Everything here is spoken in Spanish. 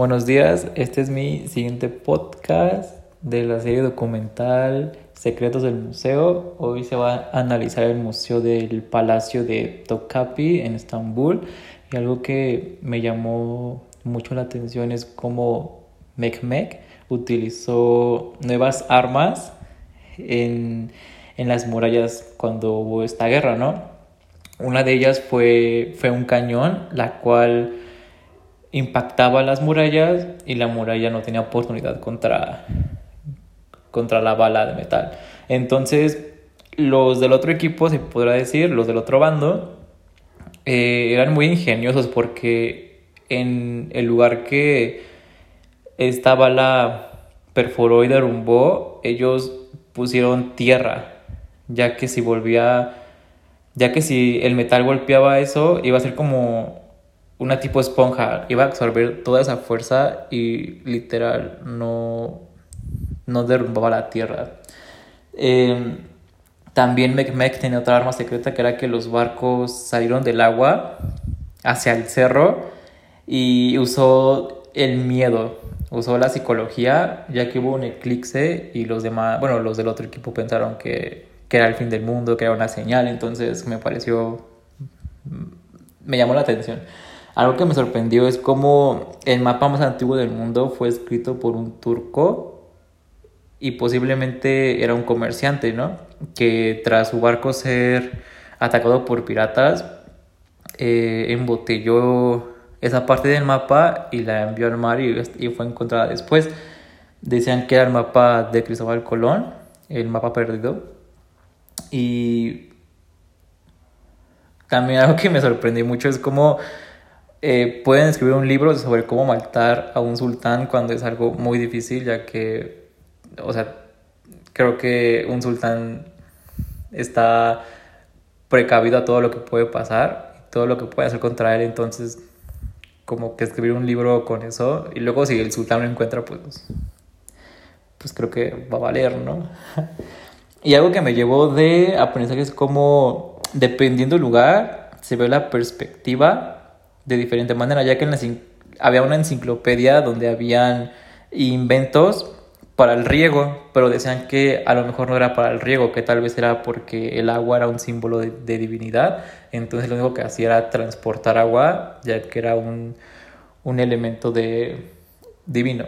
Buenos días, este es mi siguiente podcast de la serie documental Secretos del Museo. Hoy se va a analizar el Museo del Palacio de Topkapi en Estambul y algo que me llamó mucho la atención es cómo Mehmet utilizó nuevas armas en, en las murallas cuando hubo esta guerra, ¿no? Una de ellas fue, fue un cañón, la cual impactaba las murallas y la muralla no tenía oportunidad contra, contra la bala de metal. Entonces, los del otro equipo, se podrá decir, los del otro bando, eh, eran muy ingeniosos porque en el lugar que esta bala perforó y derrumbó, ellos pusieron tierra, ya que si volvía, ya que si el metal golpeaba eso, iba a ser como una tipo esponja, iba a absorber toda esa fuerza y literal no, no derrumbaba la tierra. Em, también Mecmec tenía otra arma secreta que era que los barcos salieron del agua hacia el cerro y usó el miedo, usó la psicología, ya que hubo un eclipse y los demás, bueno, los del otro equipo pensaron que, que era el fin del mundo, que era una señal, entonces me pareció, me llamó la atención. Algo que me sorprendió es cómo el mapa más antiguo del mundo fue escrito por un turco y posiblemente era un comerciante, ¿no? Que tras su barco ser atacado por piratas, eh, embotelló esa parte del mapa y la envió al mar y, y fue encontrada después. Decían que era el mapa de Cristóbal Colón, el mapa perdido. Y también algo que me sorprendió mucho es cómo eh, pueden escribir un libro sobre cómo matar a un sultán cuando es algo muy difícil, ya que, o sea, creo que un sultán está precavido a todo lo que puede pasar, todo lo que puede hacer contra él, entonces como que escribir un libro con eso y luego si el sultán lo encuentra, pues, pues creo que va a valer, ¿no? y algo que me llevó de aprendizaje es como, dependiendo del lugar, se ve la perspectiva de diferente manera, ya que en la, había una enciclopedia donde habían inventos para el riego, pero decían que a lo mejor no era para el riego, que tal vez era porque el agua era un símbolo de, divinidad, entonces lo único que hacía era transportar agua, ya que era un, un elemento de divino.